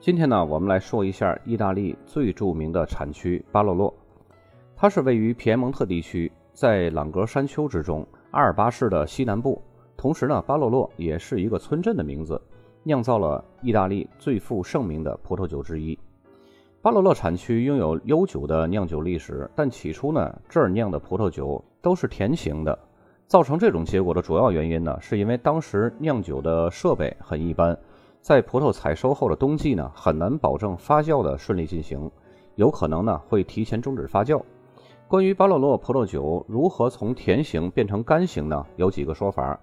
今天呢，我们来说一下意大利最著名的产区巴洛洛。它是位于皮埃蒙特地区，在朗格山丘之中，阿尔巴市的西南部。同时呢，巴洛洛也是一个村镇的名字，酿造了意大利最负盛名的葡萄酒之一。巴洛洛产区拥有悠久的酿酒历史，但起初呢，这儿酿的葡萄酒都是甜型的。造成这种结果的主要原因呢，是因为当时酿酒的设备很一般。在葡萄采收后的冬季呢，很难保证发酵的顺利进行，有可能呢会提前终止发酵。关于巴洛洛葡萄酒如何从甜型变成干型呢？有几个说法，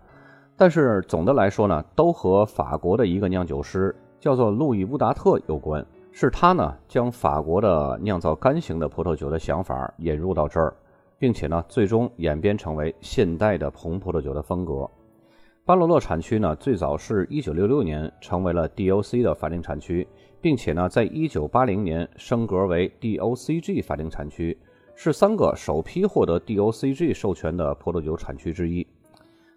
但是总的来说呢，都和法国的一个酿酒师叫做路易乌达特有关，是他呢将法国的酿造干型的葡萄酒的想法引入到这儿，并且呢最终演变成为现代的红葡萄酒的风格。巴洛洛产区呢，最早是一九六六年成为了 DOC 的法定产区，并且呢，在一九八零年升格为 DOCG 法定产区，是三个首批获得 DOCG 授权的葡萄酒产区之一。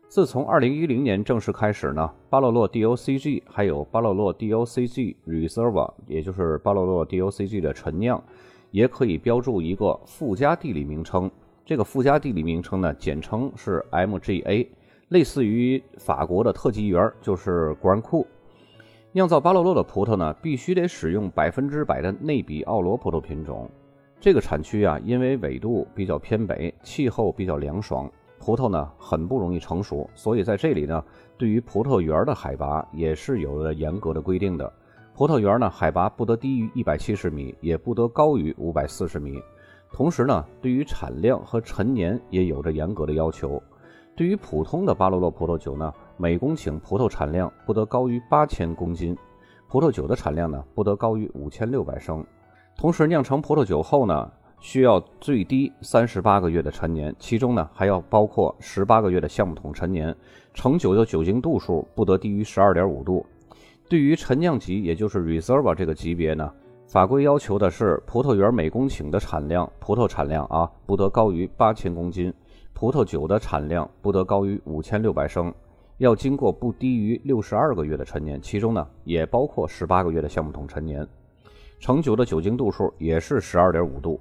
自从二零一零年正式开始呢，巴洛洛 DOCG 还有巴洛洛 DOCG Reserva，也就是巴洛洛 DOCG 的陈酿，也可以标注一个附加地理名称。这个附加地理名称呢，简称是 MGA。类似于法国的特级园，就是果然库。酿造巴洛洛的葡萄呢，必须得使用百分之百的内比奥罗葡萄品种。这个产区啊，因为纬度比较偏北，气候比较凉爽，葡萄呢很不容易成熟，所以在这里呢，对于葡萄园的海拔也是有了严格的规定的。葡萄园呢，海拔不得低于一百七十米，也不得高于五百四十米。同时呢，对于产量和陈年也有着严格的要求。对于普通的巴罗洛葡萄酒呢，每公顷葡萄产量不得高于八千公斤，葡萄酒的产量呢不得高于五千六百升。同时，酿成葡萄酒后呢，需要最低三十八个月的陈年，其中呢还要包括十八个月的橡木桶陈年。成酒的酒精度数不得低于十二点五度。对于陈酿级，也就是 Reserva 这个级别呢，法规要求的是葡萄园每公顷的产量，葡萄产量啊不得高于八千公斤。葡萄酒的产量不得高于五千六百升，要经过不低于六十二个月的陈年，其中呢也包括十八个月的橡木桶陈年。成酒的酒精度数也是十二点五度。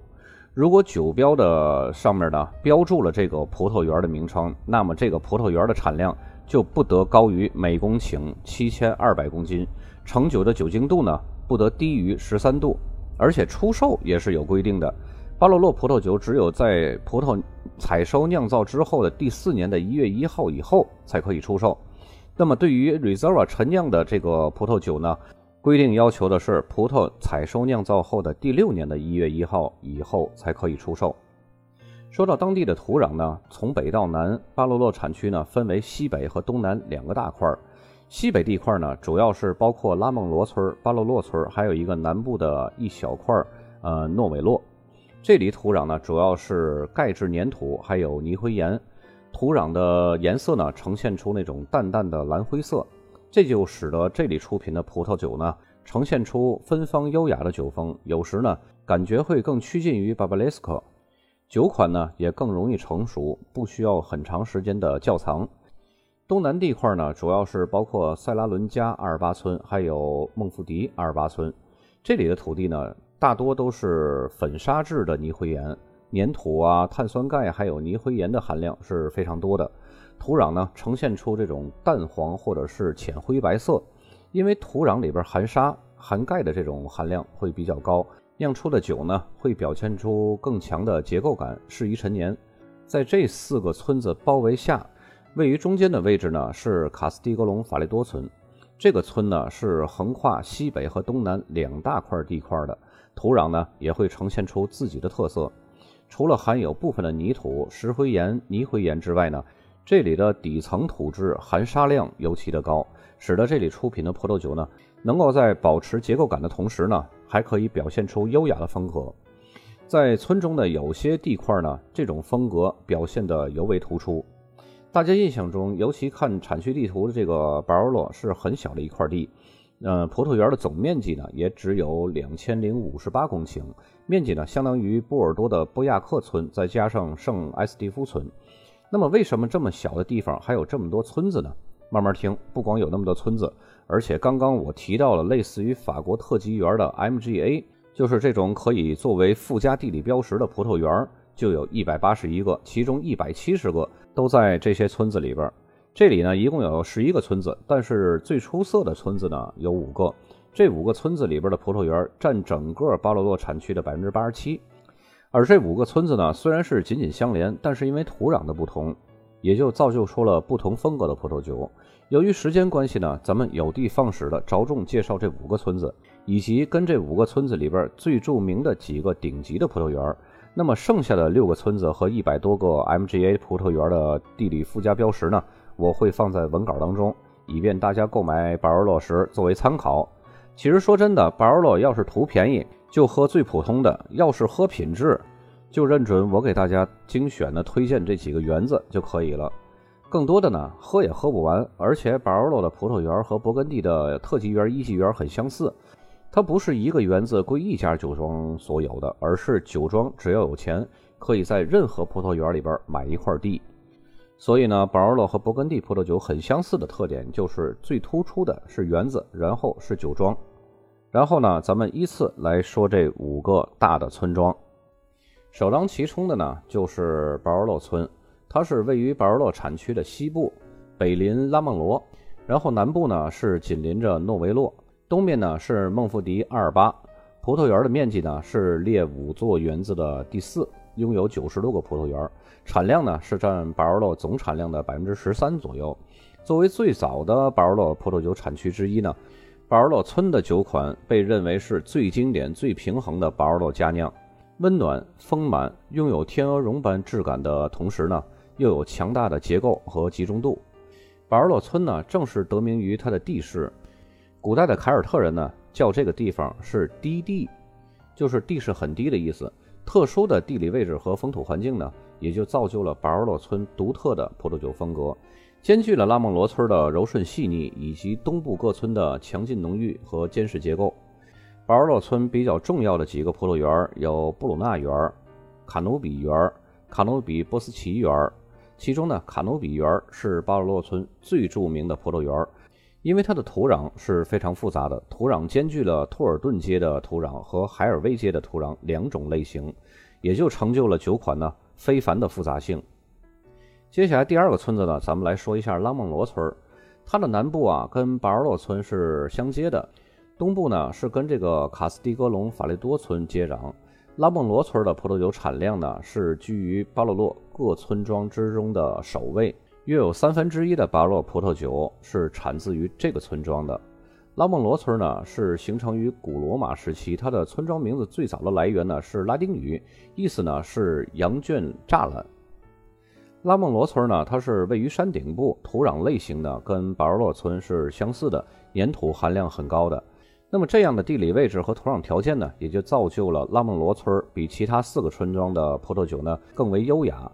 如果酒标的上面呢标注了这个葡萄园的名称，那么这个葡萄园的产量就不得高于每公顷七千二百公斤。成酒的酒精度呢不得低于十三度，而且出售也是有规定的。巴洛洛葡萄酒只有在葡萄采收酿造之后的第四年的一月一号以后才可以出售。那么，对于 Reserva 陈酿的这个葡萄酒呢，规定要求的是葡萄采收酿造后的第六年的一月一号以后才可以出售。说到当地的土壤呢，从北到南，巴洛洛产区呢分为西北和东南两个大块儿。西北地块呢，主要是包括拉孟罗村、巴洛洛村，还有一个南部的一小块儿呃诺韦洛。这里土壤呢，主要是钙质粘土，还有泥灰岩。土壤的颜色呢，呈现出那种淡淡的蓝灰色，这就使得这里出品的葡萄酒呢，呈现出芬芳优雅的酒风。有时呢，感觉会更趋近于巴巴雷斯克。酒款呢，也更容易成熟，不需要很长时间的窖藏。东南地块呢，主要是包括塞拉伦加阿尔巴村，还有孟福迪阿尔巴村。这里的土地呢。大多都是粉砂质的泥灰岩，粘土啊、碳酸钙还有泥灰岩的含量是非常多的。土壤呢呈现出这种淡黄或者是浅灰白色，因为土壤里边含沙含钙的这种含量会比较高，酿出的酒呢会表现出更强的结构感，适宜陈年。在这四个村子包围下，位于中间的位置呢是卡斯蒂格隆法雷多村。这个村呢是横跨西北和东南两大块地块的。土壤呢也会呈现出自己的特色，除了含有部分的泥土、石灰岩、泥灰岩之外呢，这里的底层土质含沙量尤其的高，使得这里出品的葡萄酒呢，能够在保持结构感的同时呢，还可以表现出优雅的风格。在村中的有些地块呢，这种风格表现得尤为突出。大家印象中，尤其看产区地图的这个巴尔洛是很小的一块地，呃，葡萄园的总面积呢也只有两千零五十八公顷，面积呢相当于波尔多的波亚克村再加上圣埃斯蒂夫村。那么，为什么这么小的地方还有这么多村子呢？慢慢听，不光有那么多村子，而且刚刚我提到了类似于法国特级园的 MGA，就是这种可以作为附加地理标识的葡萄园，就有一百八十一个，其中一百七十个都在这些村子里边。这里呢，一共有十一个村子，但是最出色的村子呢有五个，这五个村子里边的葡萄园占整个巴罗洛产区的百分之八十七。而这五个村子呢，虽然是紧紧相连，但是因为土壤的不同。也就造就出了不同风格的葡萄酒。由于时间关系呢，咱们有的放矢的着重介绍这五个村子，以及跟这五个村子里边最著名的几个顶级的葡萄园。那么剩下的六个村子和一百多个 MGA 葡萄园的地理附加标识呢，我会放在文稿当中，以便大家购买巴尔洛时作为参考。其实说真的，巴尔洛要是图便宜，就喝最普通的；要是喝品质，就认准我给大家精选的推荐这几个园子就可以了，更多的呢喝也喝不完。而且巴尔洛的葡萄园和勃艮第的特级园、一级园很相似，它不是一个园子归一家酒庄所有的，而是酒庄只要有钱，可以在任何葡萄园里边买一块地。所以呢，巴尔洛和勃艮第葡萄酒很相似的特点就是最突出的是园子，然后是酒庄。然后呢，咱们依次来说这五个大的村庄。首当其冲的呢，就是保尔洛村，它是位于保尔洛产区的西部，北临拉孟罗，然后南部呢是紧邻着诺维洛，东面呢是孟富迪阿尔巴。葡萄园的面积呢是列五座园子的第四，拥有九十多个葡萄园，产量呢是占巴尔洛总产量的百分之十三左右。作为最早的巴尔洛葡萄酒产区之一呢，巴尔洛村的酒款被认为是最经典、最平衡的巴尔洛佳酿。温暖丰满，拥有天鹅绒般质感的同时呢，又有强大的结构和集中度。巴尔洛村呢，正是得名于它的地势。古代的凯尔特人呢，叫这个地方是低地，就是地势很低的意思。特殊的地理位置和风土环境呢，也就造就了巴尔洛村独特的葡萄酒风格，兼具了拉孟罗村的柔顺细腻，以及东部各村的强劲浓郁和坚实结构。巴尔洛村比较重要的几个葡萄园有布鲁纳园、卡努比园、卡努比波斯奇园。其中呢，卡努比园是巴尔洛村最著名的葡萄园，因为它的土壤是非常复杂的，土壤兼具了托尔顿街的土壤和海尔威街的土壤两种类型，也就成就了酒款呢非凡的复杂性。接下来第二个村子呢，咱们来说一下拉孟罗村，它的南部啊跟巴尔洛村是相接的。东部呢是跟这个卡斯蒂格隆法雷多村接壤，拉孟罗村的葡萄酒产量呢是居于巴洛洛各村庄之中的首位，约有三分之一的巴洛葡萄酒是产自于这个村庄的。拉孟罗村呢是形成于古罗马时期，它的村庄名字最早的来源呢是拉丁语，意思呢是羊圈栅栏。拉孟罗村呢它是位于山顶部，土壤类型呢跟巴尔洛村是相似的，粘土含量很高的。那么这样的地理位置和土壤条件呢，也就造就了拉孟罗村比其他四个村庄的葡萄酒呢更为优雅。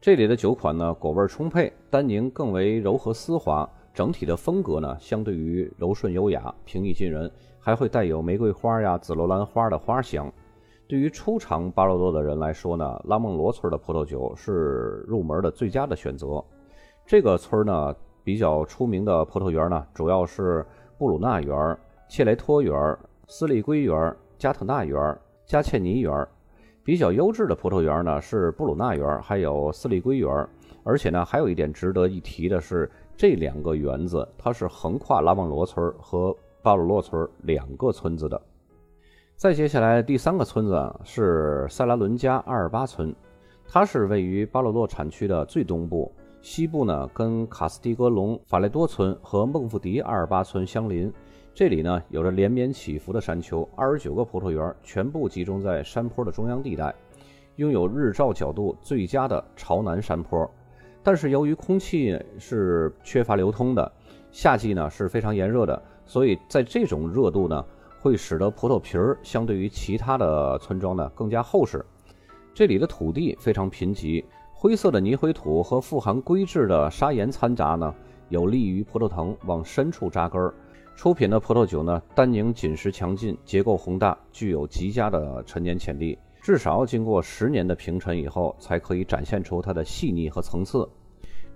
这里的酒款呢果味充沛，单宁更为柔和丝滑，整体的风格呢相对于柔顺优雅、平易近人，还会带有玫瑰花呀、紫罗兰花的花香。对于初尝巴洛洛的人来说呢，拉孟罗村的葡萄酒是入门的最佳的选择。这个村呢比较出名的葡萄园呢，主要是布鲁纳园。切雷托园、斯利圭园、加特纳园、加切尼园，比较优质的葡萄园呢是布鲁纳园，还有斯利圭园。而且呢，还有一点值得一提的是，这两个园子它是横跨拉旺罗村和巴鲁洛村两个村子的。再接下来第三个村子是塞拉伦加阿尔巴村，它是位于巴鲁洛产区的最东部，西部呢跟卡斯蒂格隆法雷多村和孟富迪阿尔巴村相邻。这里呢有着连绵起伏的山丘，二十九个葡萄园全部集中在山坡的中央地带，拥有日照角度最佳的朝南山坡。但是由于空气是缺乏流通的，夏季呢是非常炎热的，所以在这种热度呢，会使得葡萄皮儿相对于其他的村庄呢更加厚实。这里的土地非常贫瘠，灰色的泥灰土和富含硅质的砂岩掺杂呢，有利于葡萄藤往深处扎根儿。出品的葡萄酒呢，单宁紧实强劲，结构宏大，具有极佳的陈年潜力。至少要经过十年的平陈以后，才可以展现出它的细腻和层次。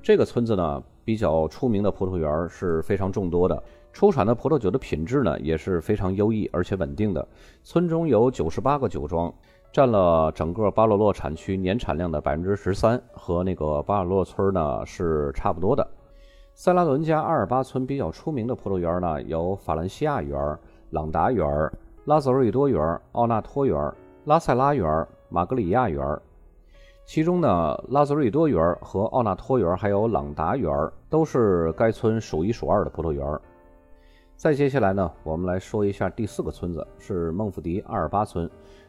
这个村子呢，比较出名的葡萄园是非常众多的，出产的葡萄酒的品质呢也是非常优异而且稳定的。村中有九十八个酒庄，占了整个巴洛洛产区年产量的百分之十三，和那个巴尔洛村呢是差不多的。塞拉伦加阿尔巴村比较出名的葡萄园呢，有法兰西亚园、朗达园、拉泽瑞多园、奥纳托园、拉塞拉园、马格里亚园。其中呢，拉泽瑞多园和奥纳托园还有朗达园都是该村数一数二的葡萄园。再接下来呢，我们来说一下第四个村子，是孟福迪阿尔巴村。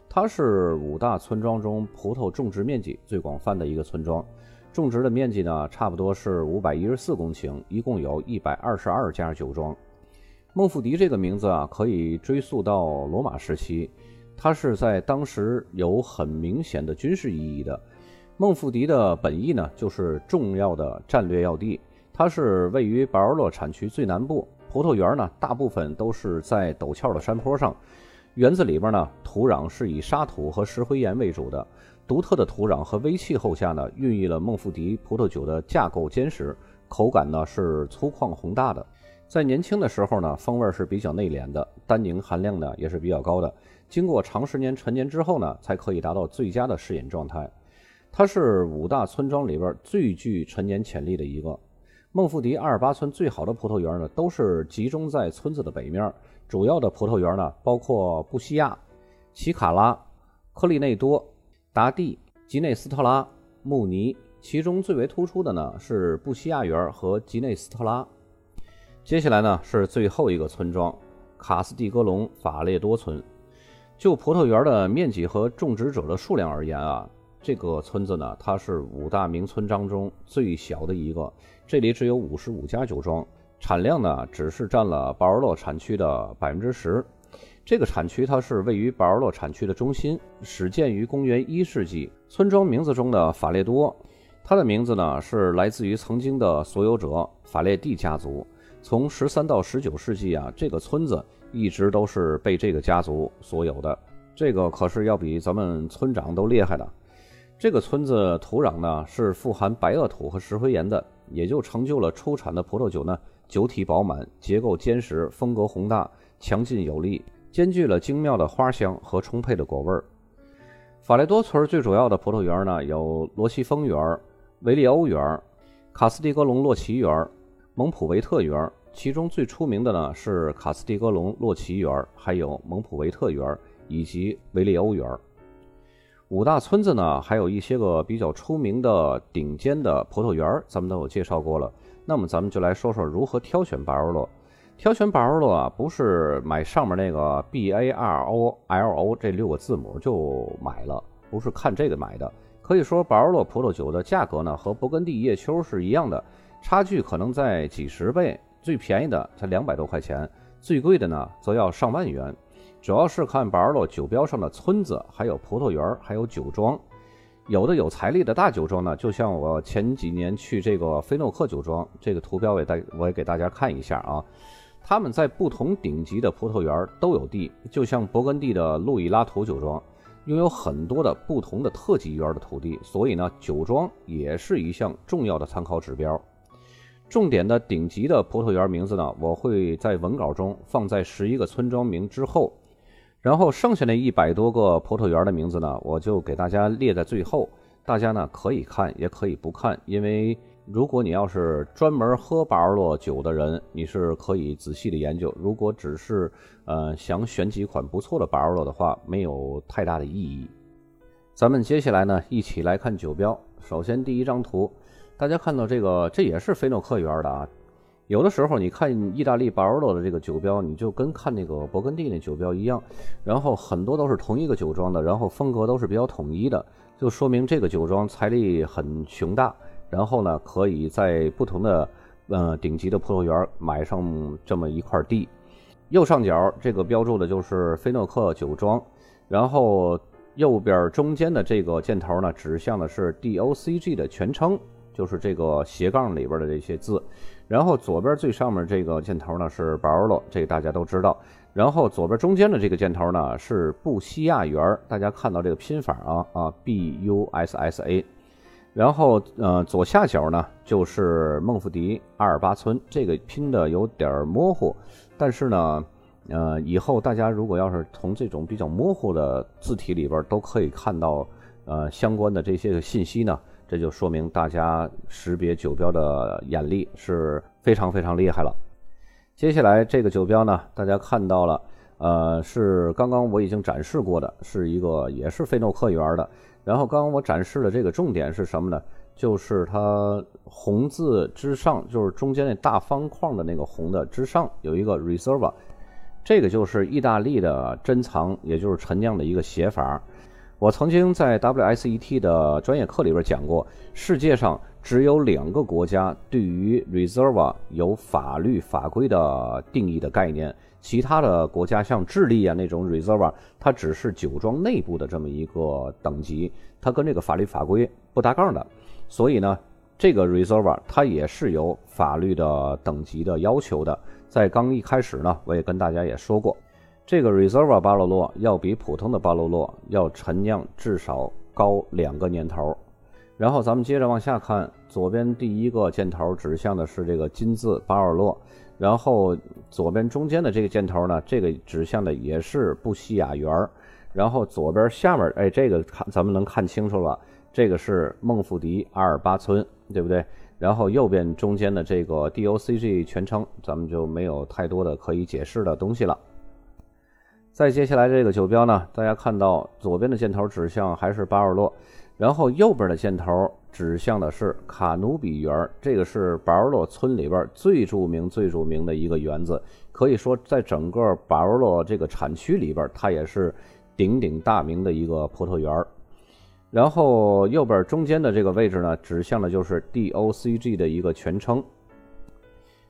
它是五大村庄中葡萄种植面积最广泛的一个村庄，种植的面积呢，差不多是五百一十四公顷，一共有一百二十二家酒庄。孟福迪这个名字啊，可以追溯到罗马时期，它是在当时有很明显的军事意义的。孟福迪的本意呢，就是重要的战略要地。它是位于巴尔洛产区最南部，葡萄园呢，大部分都是在陡峭的山坡上。园子里边呢，土壤是以沙土和石灰岩为主的。独特的土壤和微气候下呢，孕育了孟福迪葡萄酒的架构坚实，口感呢是粗犷宏大的。在年轻的时候呢，风味是比较内敛的，单宁含量呢也是比较高的。经过长时间陈年之后呢，才可以达到最佳的适饮状态。它是五大村庄里边最具陈年潜力的一个。孟福迪二十八村最好的葡萄园呢，都是集中在村子的北面。主要的葡萄园呢，包括布西亚、奇卡拉、科利内多、达蒂、吉内斯特拉、穆尼。其中最为突出的呢是布西亚园和吉内斯特拉。接下来呢是最后一个村庄卡斯蒂格隆法列多村。就葡萄园的面积和种植者的数量而言啊。这个村子呢，它是五大名村当中最小的一个，这里只有五十五家酒庄，产量呢只是占了保尔洛产区的百分之十。这个产区它是位于保尔洛产区的中心，始建于公元一世纪。村庄名字中的法列多，它的名字呢是来自于曾经的所有者法列蒂家族。从十三到十九世纪啊，这个村子一直都是被这个家族所有的。这个可是要比咱们村长都厉害的。这个村子土壤呢是富含白垩土和石灰岩的，也就成就了出产的葡萄酒呢酒体饱满、结构坚实、风格宏大、强劲有力，兼具了精妙的花香和充沛的果味儿。法雷多村最主要的葡萄园呢有罗西峰园、维利欧园、卡斯蒂格隆洛奇园、蒙普维特园，其中最出名的呢是卡斯蒂格隆洛奇园，还有蒙普维特园以及维利欧园。五大村子呢，还有一些个比较出名的顶尖的葡萄园，咱们都有介绍过了。那么咱们就来说说如何挑选巴尔洛。挑选巴尔洛啊，不是买上面那个 B A R O L O 这六个字母就买了，不是看这个买的。可以说，巴尔洛葡萄酒的价格呢，和勃艮第叶丘是一样的，差距可能在几十倍。最便宜的才两百多块钱，最贵的呢，则要上万元。主要是看巴尔洛酒标上的村子，还有葡萄园，还有酒庄。有的有财力的大酒庄呢，就像我前几年去这个菲诺克酒庄，这个图标也大我也给大家看一下啊。他们在不同顶级的葡萄园都有地，就像勃艮第的路易拉图酒庄，拥有很多的不同的特级园的土地，所以呢，酒庄也是一项重要的参考指标。重点的顶级的葡萄园名字呢，我会在文稿中放在十一个村庄名之后。然后剩下那一百多个葡萄园的名字呢，我就给大家列在最后，大家呢可以看，也可以不看，因为如果你要是专门喝巴尔洛酒的人，你是可以仔细的研究；如果只是呃想选几款不错的巴尔洛的话，没有太大的意义。咱们接下来呢，一起来看酒标。首先第一张图，大家看到这个，这也是菲诺克园的啊。有的时候你看意大利巴尔洛的这个酒标，你就跟看那个勃艮第那酒标一样，然后很多都是同一个酒庄的，然后风格都是比较统一的，就说明这个酒庄财力很雄大，然后呢可以在不同的呃顶级的葡萄园买上这么一块地。右上角这个标注的就是菲诺克酒庄，然后右边中间的这个箭头呢，指向的是 DOCG 的全称，就是这个斜杠里边的这些字。然后左边最上面这个箭头呢是 Barolo，这个大家都知道。然后左边中间的这个箭头呢是布西亚园，大家看到这个拼法啊啊 B U S S A。然后呃左下角呢就是孟福迪阿尔巴村，这个拼的有点模糊，但是呢呃以后大家如果要是从这种比较模糊的字体里边都可以看到呃相关的这些个信息呢。这就说明大家识别酒标的眼力是非常非常厉害了。接下来这个酒标呢，大家看到了，呃，是刚刚我已经展示过的，是一个也是菲诺克园的。然后刚刚我展示的这个重点是什么呢？就是它红字之上，就是中间那大方框的那个红的之上有一个 Reserva，这个就是意大利的珍藏，也就是陈酿的一个写法。我曾经在 WSET 的专业课里边讲过，世界上只有两个国家对于 Reserva 有法律法规的定义的概念，其他的国家像智利啊那种 Reserva，它只是酒庄内部的这么一个等级，它跟这个法律法规不搭杠的。所以呢，这个 Reserva 它也是有法律的等级的要求的。在刚一开始呢，我也跟大家也说过。这个 Reserva 巴罗洛要比普通的巴罗洛要陈酿至少高两个年头，然后咱们接着往下看，左边第一个箭头指向的是这个金字巴尔洛，然后左边中间的这个箭头呢，这个指向的也是布西亚园然后左边下面，哎，这个看咱们能看清楚了，这个是孟福迪阿尔巴村，对不对？然后右边中间的这个 DOCG 全称，咱们就没有太多的可以解释的东西了。再接下来这个酒标呢，大家看到左边的箭头指向还是巴尔洛，然后右边的箭头指向的是卡努比园，这个是巴尔洛村里边最著名、最著名的一个园子，可以说在整个巴尔洛这个产区里边，它也是鼎鼎大名的一个葡萄园。然后右边中间的这个位置呢，指向的就是 DOCG 的一个全称。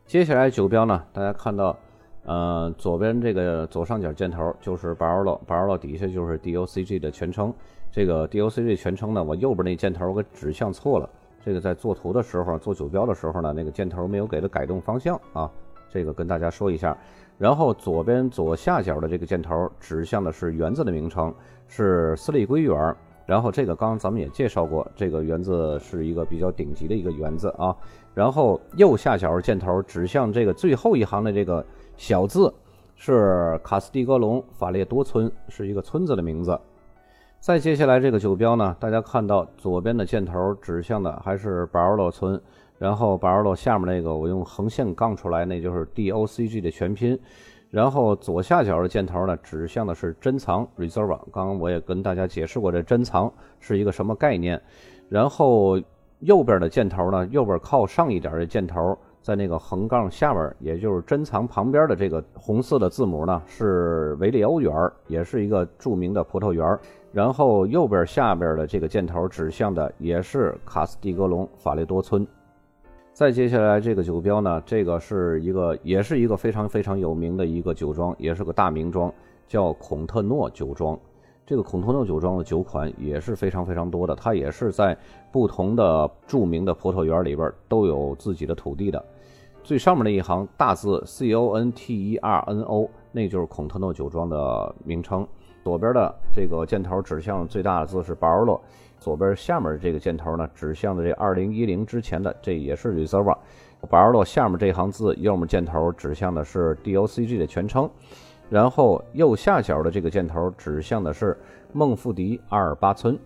接下来酒标呢，大家看到。呃，左边这个左上角箭头就是 Barlow，Barlow 底下就是 DOCG 的全称。这个 DOCG 全称呢，我右边那箭头给指向错了。这个在做图的时候，做酒标的时候呢，那个箭头没有给它改动方向啊。这个跟大家说一下。然后左边左下角的这个箭头指向的是园子的名称，是斯利圭园。然后这个刚刚咱们也介绍过，这个园子是一个比较顶级的一个园子啊。然后右下角箭头指向这个最后一行的这个。小字是卡斯蒂格隆法列多村，是一个村子的名字。再接下来这个酒标呢，大家看到左边的箭头指向的还是巴尔洛村，然后巴尔洛下面那个我用横线杠出来，那就是 DOCG 的全拼。然后左下角的箭头呢，指向的是珍藏 Reserva。刚刚我也跟大家解释过，这珍藏是一个什么概念。然后右边的箭头呢，右边靠上一点的箭头。在那个横杠下边，也就是珍藏旁边的这个红色的字母呢，是维利欧园，也是一个著名的葡萄园。然后右边下边的这个箭头指向的也是卡斯蒂格隆法雷多村。再接下来这个酒标呢，这个是一个，也是一个非常非常有名的一个酒庄，也是个大名庄，叫孔特诺酒庄。这个孔特诺酒庄的酒款也是非常非常多的，它也是在不同的著名的葡萄园里边都有自己的土地的。最上面那一行大字 C O N T E R N O，那就是孔特诺酒庄的名称。左边的这个箭头指向最大的字是巴尔洛，左边下面这个箭头呢指向的这2010之前的，这也是 Reserva。巴尔洛下面这行字右面箭头指向的是 DOCG 的全称，然后右下角的这个箭头指向的是孟富迪阿尔巴村。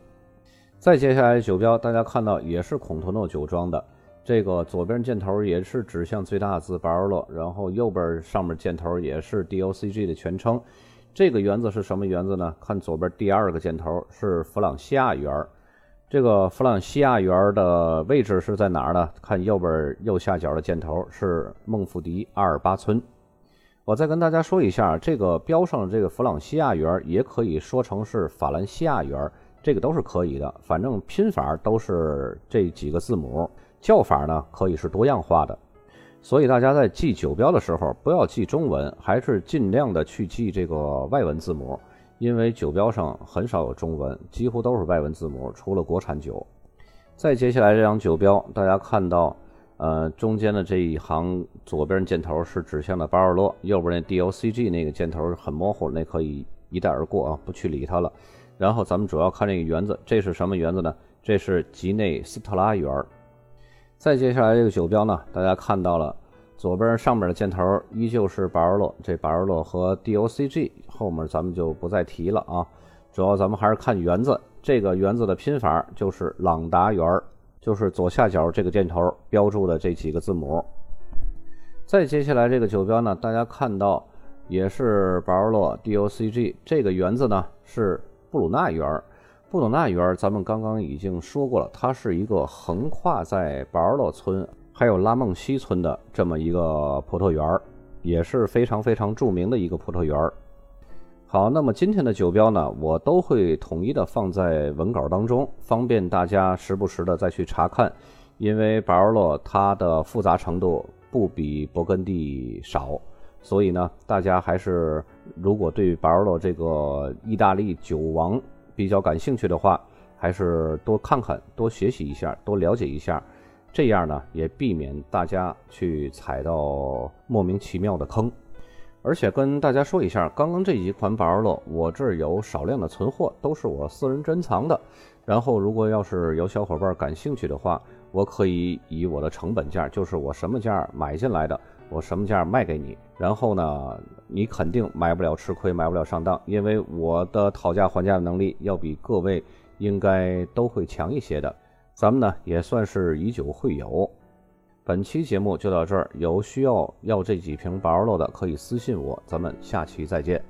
再接下来酒标，大家看到也是孔特诺酒庄的。这个左边箭头也是指向最大字巴尔洛，然后右边上面箭头也是 DOCG 的全称。这个园子是什么园子呢？看左边第二个箭头是弗朗西亚园。这个弗朗西亚园的位置是在哪儿呢？看右边右下角的箭头是孟福迪阿尔巴村。我再跟大家说一下，这个标上的这个弗朗西亚园也可以说成是法兰西亚园，这个都是可以的，反正拼法都是这几个字母。叫法呢可以是多样化的，所以大家在记酒标的时候，不要记中文，还是尽量的去记这个外文字母，因为酒标上很少有中文，几乎都是外文字母，除了国产酒。再接下来这张酒标，大家看到，呃，中间的这一行左边箭头是指向的巴尔洛，右边那 DOCG 那个箭头很模糊，那可以一带而过啊，不去理它了。然后咱们主要看这个园子，这是什么园子呢？这是吉内斯特拉园。再接下来这个酒标呢，大家看到了，左边上面的箭头依旧是巴尔洛，这巴尔洛和 DOCG 后面咱们就不再提了啊，主要咱们还是看园子，这个园子的拼法就是朗达园，就是左下角这个箭头标注的这几个字母。再接下来这个酒标呢，大家看到也是巴尔洛 DOCG，这个园子呢是布鲁纳园。布鲁纳园，咱们刚刚已经说过了，它是一个横跨在巴尔洛村还有拉孟西村的这么一个葡萄园，也是非常非常著名的一个葡萄园。好，那么今天的酒标呢，我都会统一的放在文稿当中，方便大家时不时的再去查看。因为巴尔洛它的复杂程度不比勃艮第少，所以呢，大家还是如果对巴尔洛这个意大利酒王，比较感兴趣的话，还是多看看、多学习一下、多了解一下，这样呢也避免大家去踩到莫名其妙的坑。而且跟大家说一下，刚刚这几款宝儿乐，我这儿有少量的存货，都是我私人珍藏的。然后如果要是有小伙伴感兴趣的话，我可以以我的成本价，就是我什么价买进来的。我什么价卖给你？然后呢，你肯定买不了吃亏，买不了上当，因为我的讨价还价的能力要比各位应该都会强一些的。咱们呢也算是以酒会友。本期节目就到这儿，有需要要这几瓶宝乐的可以私信我，咱们下期再见。